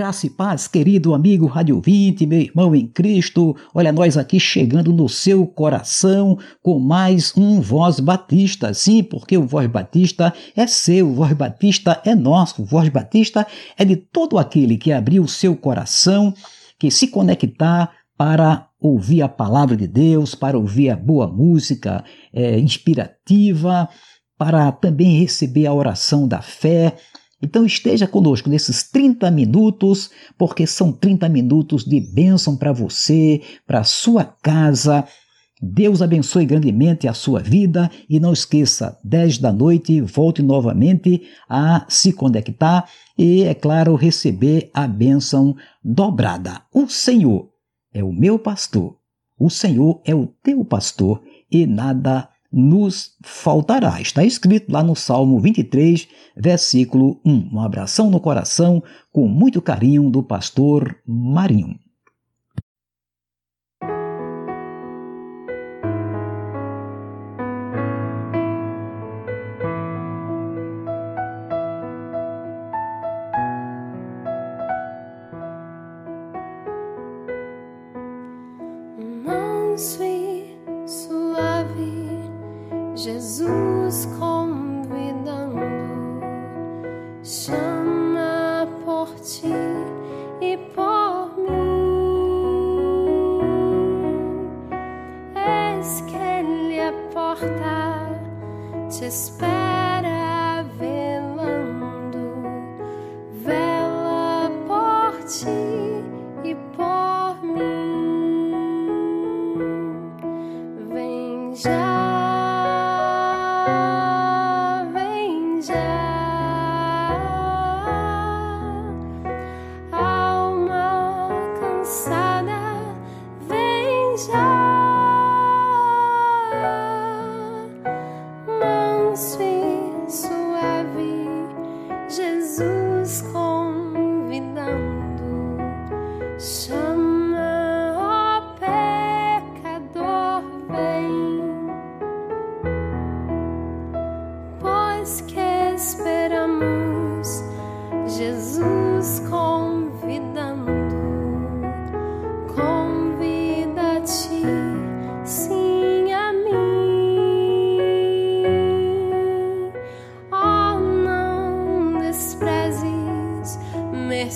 Graça e paz, querido amigo Rádio 20, meu irmão em Cristo. Olha, nós aqui chegando no seu coração com mais um Voz Batista. Sim, porque o Voz Batista é seu, o Voz Batista é nosso, o Voz Batista é de todo aquele que abriu o seu coração, que se conectar para ouvir a palavra de Deus, para ouvir a boa música é, inspirativa, para também receber a oração da fé então esteja conosco nesses 30 minutos, porque são 30 minutos de bênção para você, para a sua casa. Deus abençoe grandemente a sua vida e não esqueça, 10 da noite, volte novamente a se conectar e, é claro, receber a bênção dobrada. O Senhor é o meu pastor, o Senhor é o teu pastor e nada nos faltará. Está escrito lá no Salmo 23, versículo 1. Um abração no coração, com muito carinho, do pastor Marinho.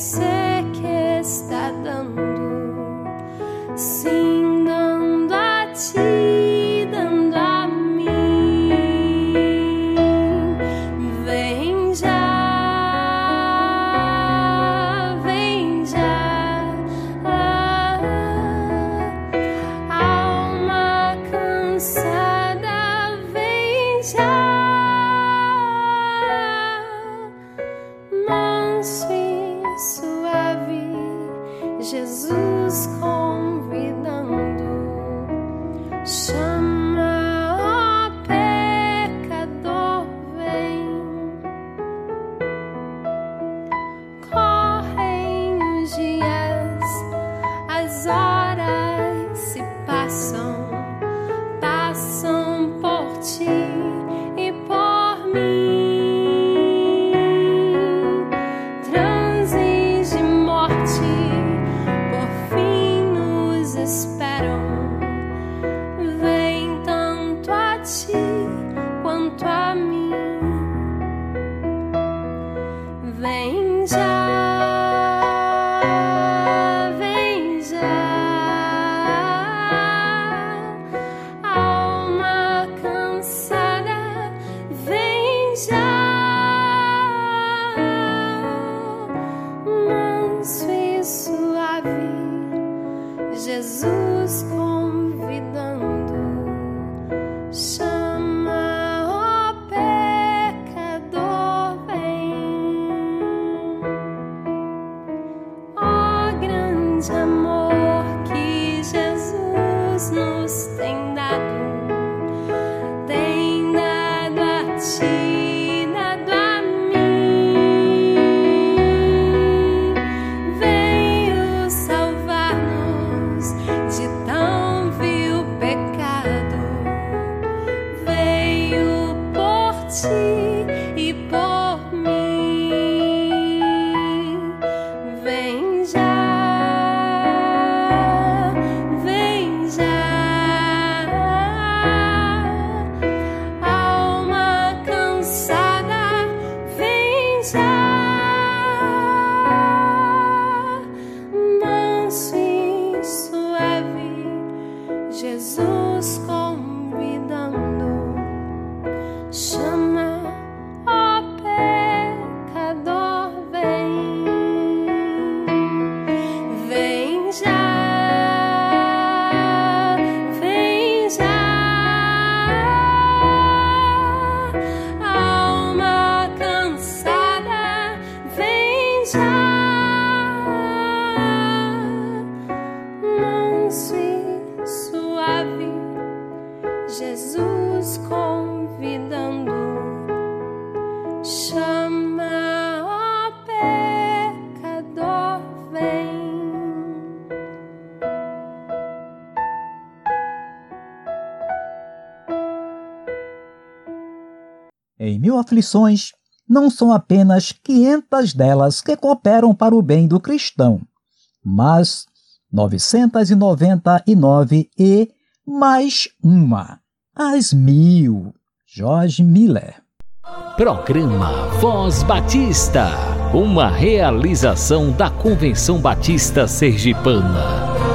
Jesus. So Em mil aflições, não são apenas quinhentas delas que cooperam para o bem do cristão, mas 999 e mais uma, as mil. Jorge Miller. Programa Voz Batista, uma realização da Convenção Batista Sergipana.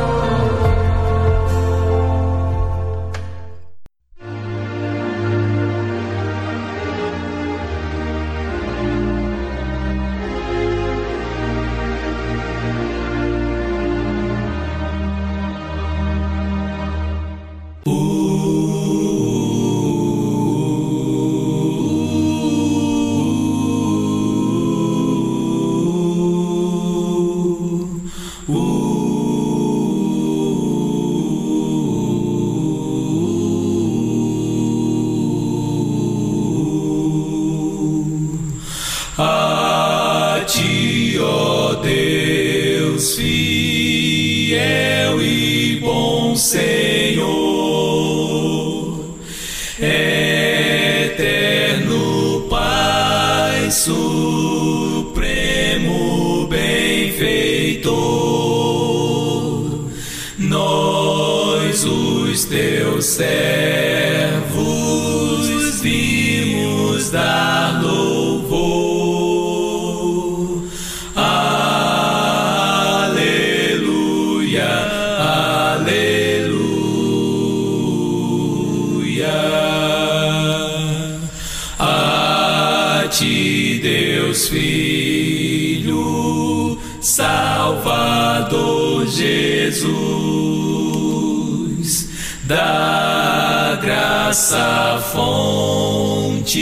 Graça, fonte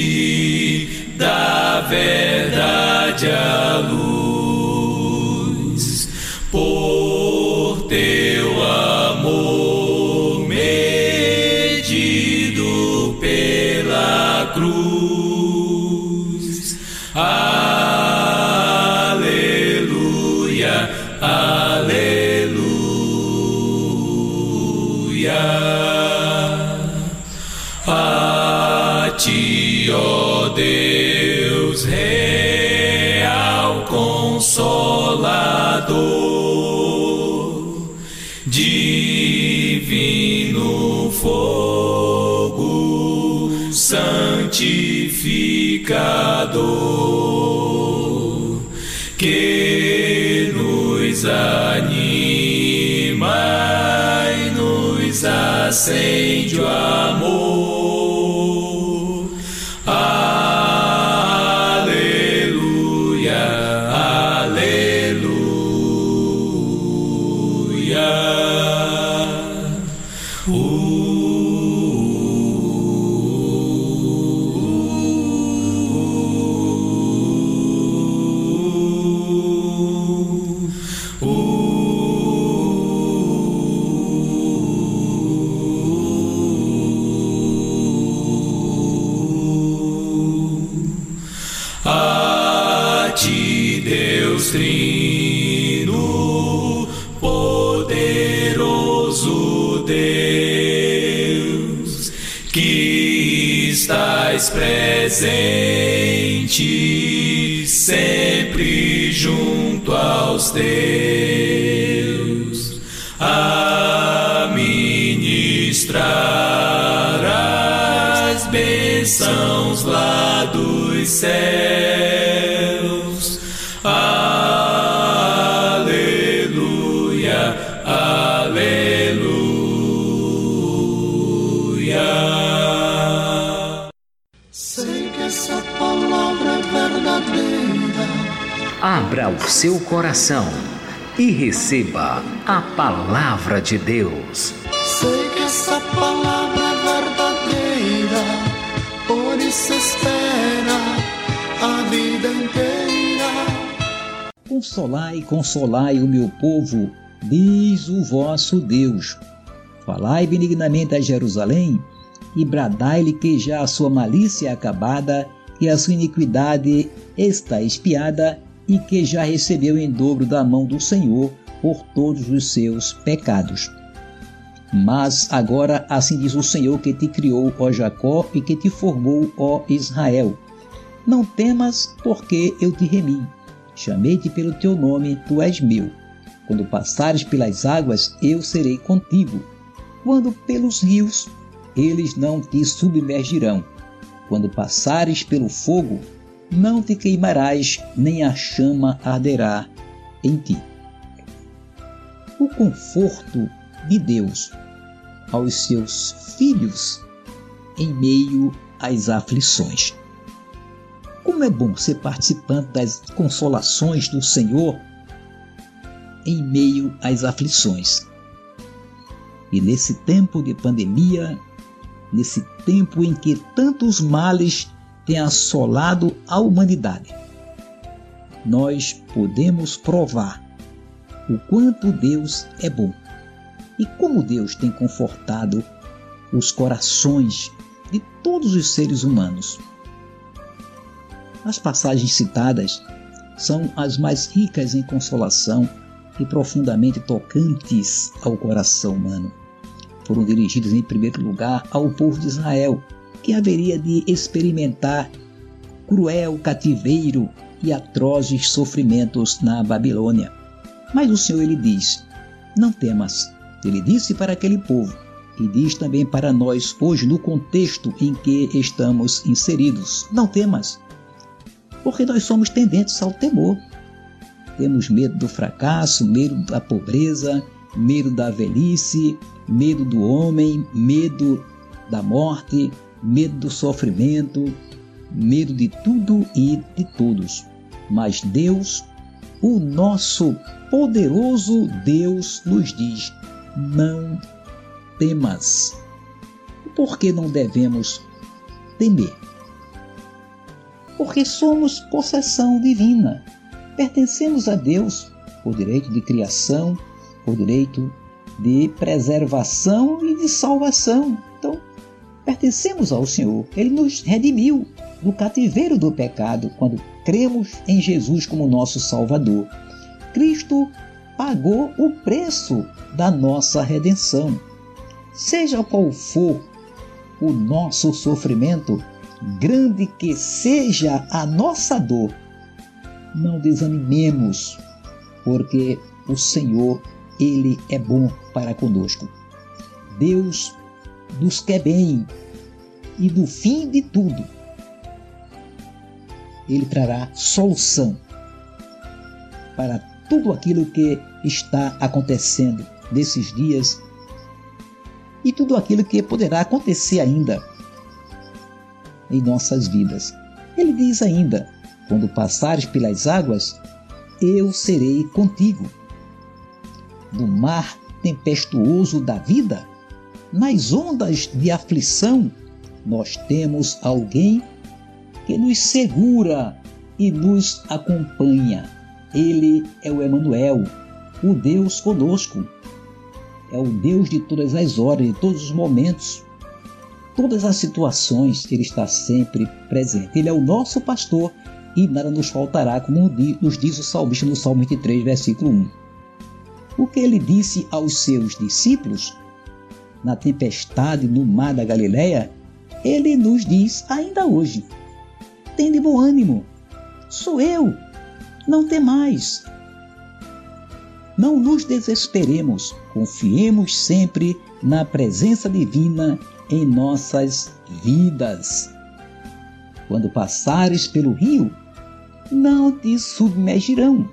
da verdade a luz, ti, ó Deus real consolador, divino fogo santificador, que nos anima e nos acende o presente sempre junto aos teus a ministrar as bênçãos lá dos céus. Abra o seu coração e receba a palavra de Deus. Sei que essa palavra é verdadeira, por isso espera a vida inteira. Consolai, consolai o meu povo, diz o vosso Deus. Falai benignamente a Jerusalém e bradai-lhe que já a sua malícia é acabada e a sua iniquidade está espiada e que já recebeu em dobro da mão do Senhor por todos os seus pecados. Mas agora assim diz o Senhor que te criou, ó Jacó, e que te formou, ó Israel. Não temas, porque eu te remi. Chamei-te pelo teu nome, tu és meu. Quando passares pelas águas, eu serei contigo. Quando pelos rios, eles não te submergirão. Quando passares pelo fogo, não te queimarás, nem a chama arderá em ti. O conforto de Deus aos seus filhos em meio às aflições. Como é bom ser participante das consolações do Senhor em meio às aflições. E nesse tempo de pandemia, nesse tempo em que tantos males têm assolado a humanidade, nós podemos provar o quanto Deus é bom e como Deus tem confortado os corações de todos os seres humanos. As passagens citadas são as mais ricas em consolação e profundamente tocantes ao coração humano. Foram dirigidos em primeiro lugar ao povo de Israel, que haveria de experimentar cruel cativeiro e atrozes sofrimentos na Babilônia. Mas o Senhor ele diz: Não temas. Ele disse para aquele povo e diz também para nós hoje no contexto em que estamos inseridos: Não temas. Porque nós somos tendentes ao temor. Temos medo do fracasso, medo da pobreza, medo da velhice, medo do homem, medo da morte, medo do sofrimento, medo de tudo e de todos. Mas Deus, o nosso poderoso Deus, nos diz: não temas. Por que não devemos temer? Porque somos possessão divina pertencemos a Deus por direito de criação, por direito de preservação e de salvação. Pertencemos ao Senhor. Ele nos redimiu do cativeiro do pecado quando cremos em Jesus como nosso Salvador. Cristo pagou o preço da nossa redenção. Seja qual for o nosso sofrimento, grande que seja a nossa dor, não desanimemos, porque o Senhor, Ele é bom para conosco. Deus nos quer bem e do fim de tudo, Ele trará solução para tudo aquilo que está acontecendo nesses dias e tudo aquilo que poderá acontecer ainda em nossas vidas. Ele diz ainda: quando passares pelas águas, eu serei contigo. No mar tempestuoso da vida, nas ondas de aflição, nós temos alguém que nos segura e nos acompanha. Ele é o Emanuel, o Deus conosco. É o Deus de todas as horas, de todos os momentos, todas as situações, ele está sempre presente. Ele é o nosso pastor e nada nos faltará, como nos diz o salmista no Salmo 23, versículo 1. O que ele disse aos seus discípulos na tempestade no mar da Galileia, ele nos diz ainda hoje: Tende bom ânimo, sou eu, não tem mais. Não nos desesperemos, confiemos sempre na presença divina em nossas vidas. Quando passares pelo rio, não te submergirão.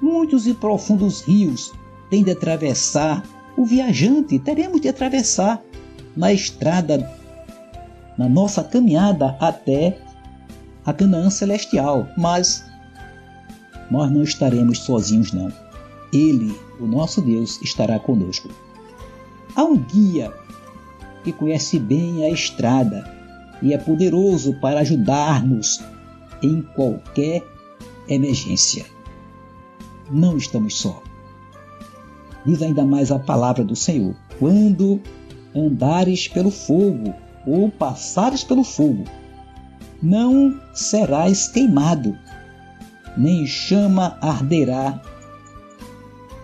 Muitos e profundos rios têm de atravessar o viajante, teremos de atravessar na estrada, na nossa caminhada até a Canaã celestial, mas nós não estaremos sozinhos não. Ele, o nosso Deus, estará conosco. Há um guia que conhece bem a estrada e é poderoso para ajudar-nos em qualquer emergência. Não estamos só. Diz ainda mais a palavra do Senhor: quando andares pelo fogo ou passares pelo fogo, não serás queimado, nem chama arderá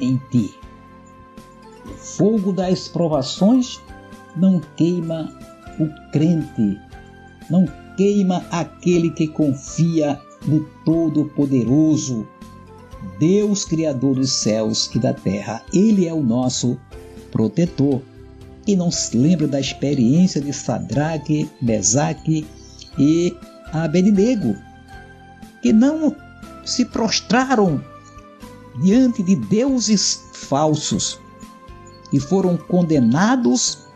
em ti. O fogo das provações não queima o crente, não queima aquele que confia no Todo-Poderoso, Deus Criador dos céus e da terra. Ele é o nosso protetor. E não se lembra da experiência de Sadraque, Mesaque e Abednego, que não se prostraram diante de deuses falsos e foram condenados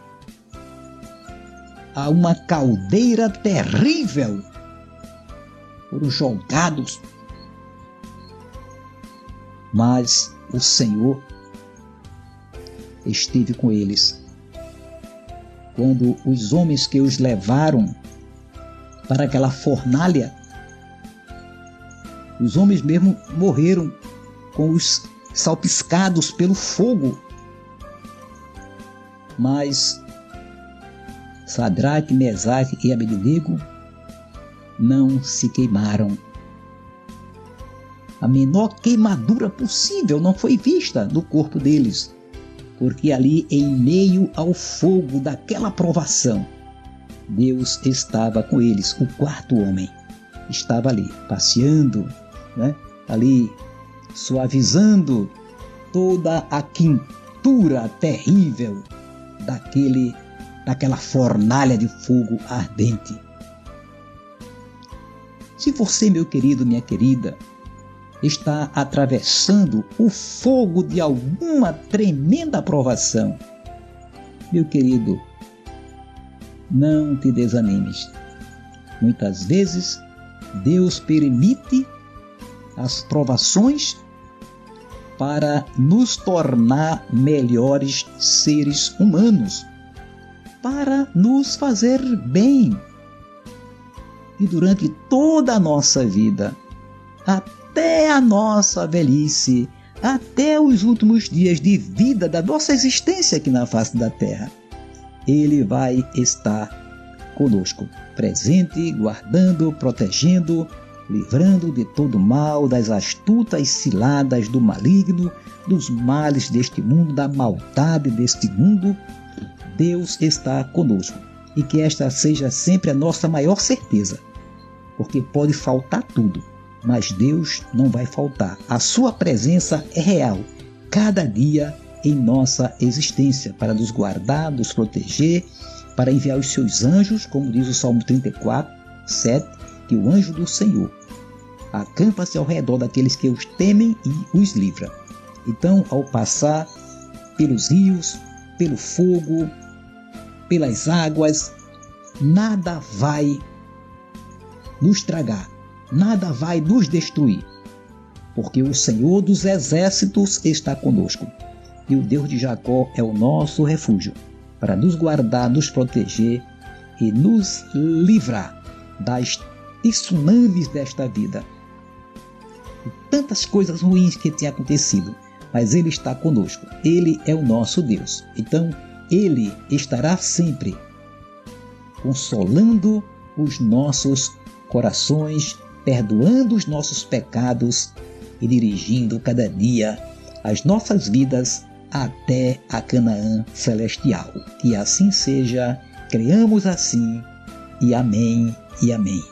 a uma caldeira terrível. Foram jogados. Mas o Senhor esteve com eles. Quando os homens que os levaram para aquela fornalha, os homens mesmo morreram com os salpiscados pelo fogo. Mas Sadraque, Mesaque e Abednego não se queimaram. A menor queimadura possível não foi vista no corpo deles, porque ali, em meio ao fogo daquela provação, Deus estava com eles. O quarto homem estava ali, passeando, né? ali suavizando toda a quintura terrível daquele daquela fornalha de fogo ardente. Se você, meu querido, minha querida, está atravessando o fogo de alguma tremenda provação, meu querido, não te desanimes. Muitas vezes, Deus permite as provações para nos tornar melhores seres humanos, para nos fazer bem. E durante toda a nossa vida, até a nossa velhice, até os últimos dias de vida da nossa existência aqui na face da terra, Ele vai estar conosco, presente, guardando, protegendo, livrando de todo mal, das astutas ciladas do maligno, dos males deste mundo, da maldade deste mundo. Deus está conosco. E que esta seja sempre a nossa maior certeza, porque pode faltar tudo, mas Deus não vai faltar. A sua presença é real, cada dia em nossa existência, para nos guardar, nos proteger, para enviar os seus anjos, como diz o Salmo 34, 7, que o anjo do Senhor acampa-se ao redor daqueles que os temem e os livra. Então, ao passar pelos rios, pelo fogo, pelas águas, nada vai nos tragar, nada vai nos destruir, porque o Senhor dos exércitos está conosco e o Deus de Jacó é o nosso refúgio para nos guardar, nos proteger e nos livrar das tsunamis desta vida tantas coisas ruins que têm acontecido, mas Ele está conosco. Ele é o nosso Deus. Então, Ele estará sempre consolando os nossos corações, perdoando os nossos pecados e dirigindo cada dia as nossas vidas até a Canaã celestial. Que assim seja, creamos assim, e amém e amém.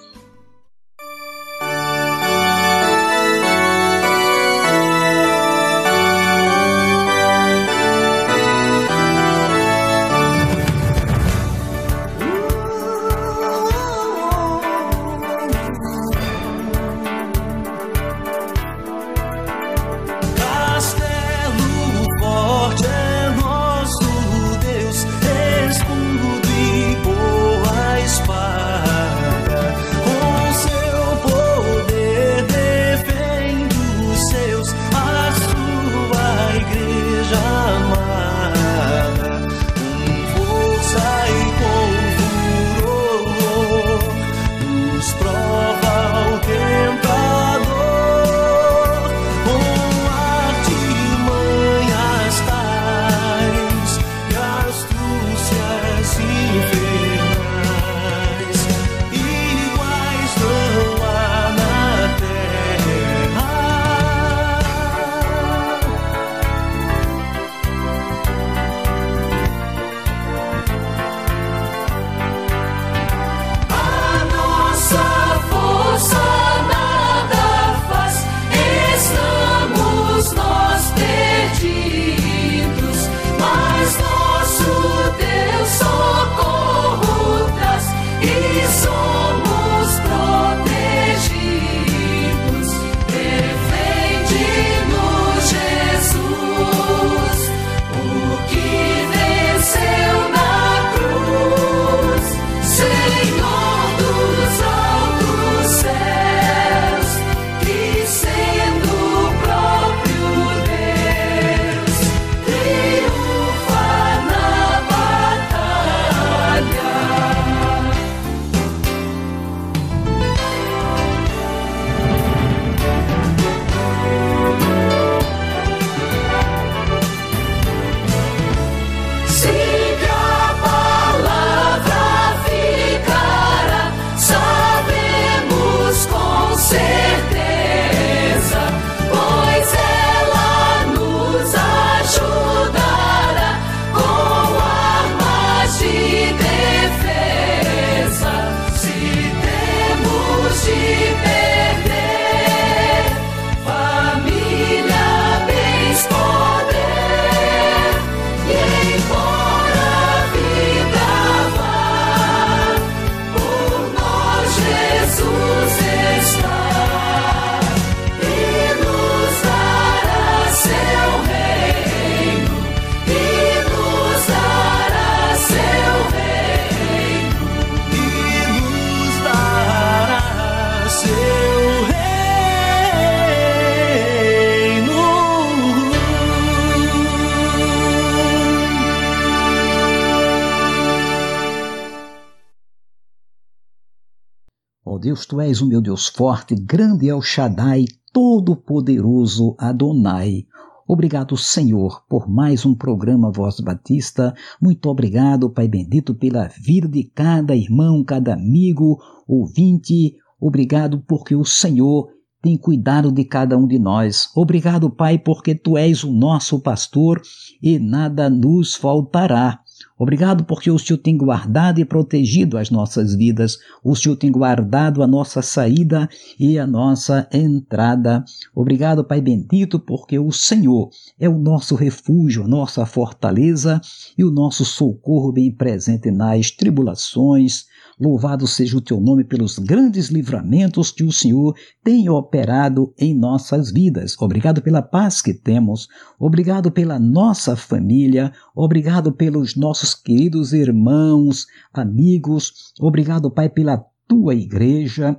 Deus, tu és o meu Deus forte, grande é o Shaddai, todo-poderoso Adonai. Obrigado, Senhor, por mais um programa Voz Batista. Muito obrigado, Pai bendito, pela vida de cada irmão, cada amigo, ouvinte. Obrigado porque o Senhor tem cuidado de cada um de nós. Obrigado, Pai, porque tu és o nosso pastor e nada nos faltará. Obrigado porque o Senhor tem guardado e protegido as nossas vidas. O Senhor tem guardado a nossa saída e a nossa entrada. Obrigado, Pai bendito, porque o Senhor é o nosso refúgio, a nossa fortaleza e o nosso socorro bem presente nas tribulações, Louvado seja o teu nome pelos grandes livramentos que o Senhor tem operado em nossas vidas. Obrigado pela paz que temos, obrigado pela nossa família, obrigado pelos nossos queridos irmãos, amigos, obrigado, Pai, pela tua igreja.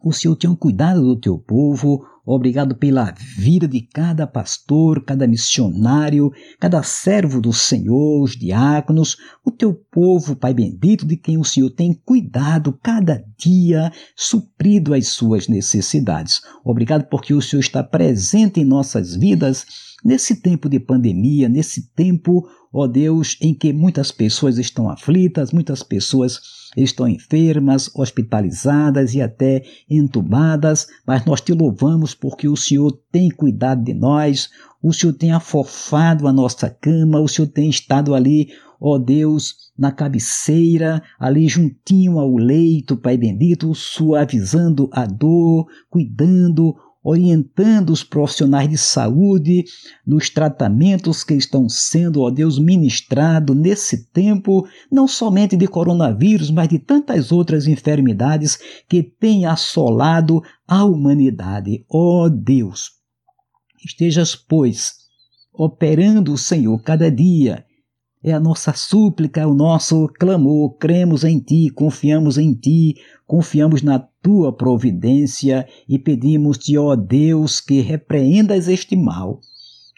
O Senhor tem cuidado do teu povo, Obrigado pela vida de cada pastor, cada missionário, cada servo do Senhor, os diáconos, o teu povo, Pai bendito, de quem o Senhor tem cuidado cada dia, suprido as suas necessidades. Obrigado porque o Senhor está presente em nossas vidas nesse tempo de pandemia, nesse tempo, ó Deus, em que muitas pessoas estão aflitas, muitas pessoas estão enfermas, hospitalizadas e até entubadas, mas nós te louvamos porque o Senhor tem cuidado de nós, o Senhor tem afofado a nossa cama, o Senhor tem estado ali, ó Deus, na cabeceira, ali juntinho ao leito, Pai bendito, suavizando a dor, cuidando, orientando os profissionais de saúde nos tratamentos que estão sendo, ó Deus, ministrados nesse tempo, não somente de coronavírus, mas de tantas outras enfermidades que têm assolado a humanidade. Ó Deus, estejas, pois, operando, Senhor, cada dia é a nossa súplica, é o nosso clamor. Cremos em Ti, confiamos em Ti, confiamos na Tua providência e pedimos-te, ó Deus, que repreendas este mal.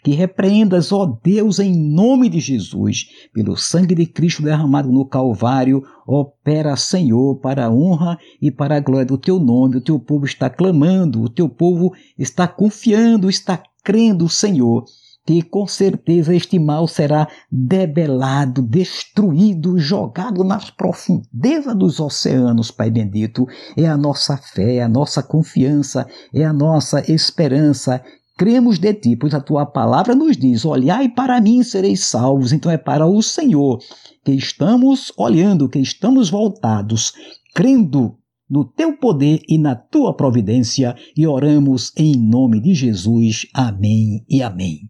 Que repreendas, ó Deus, em nome de Jesus, pelo sangue de Cristo derramado no Calvário, opera, Senhor, para a honra e para a glória do teu nome. O teu povo está clamando, o teu povo está confiando, está crendo, Senhor que com certeza este mal será debelado, destruído, jogado nas profundezas dos oceanos, Pai bendito. É a nossa fé, é a nossa confiança, é a nossa esperança. Cremos de ti, pois a tua palavra nos diz: olhai para mim sereis salvos. Então é para o Senhor que estamos olhando, que estamos voltados, crendo no teu poder e na tua providência, e oramos em nome de Jesus. Amém e amém.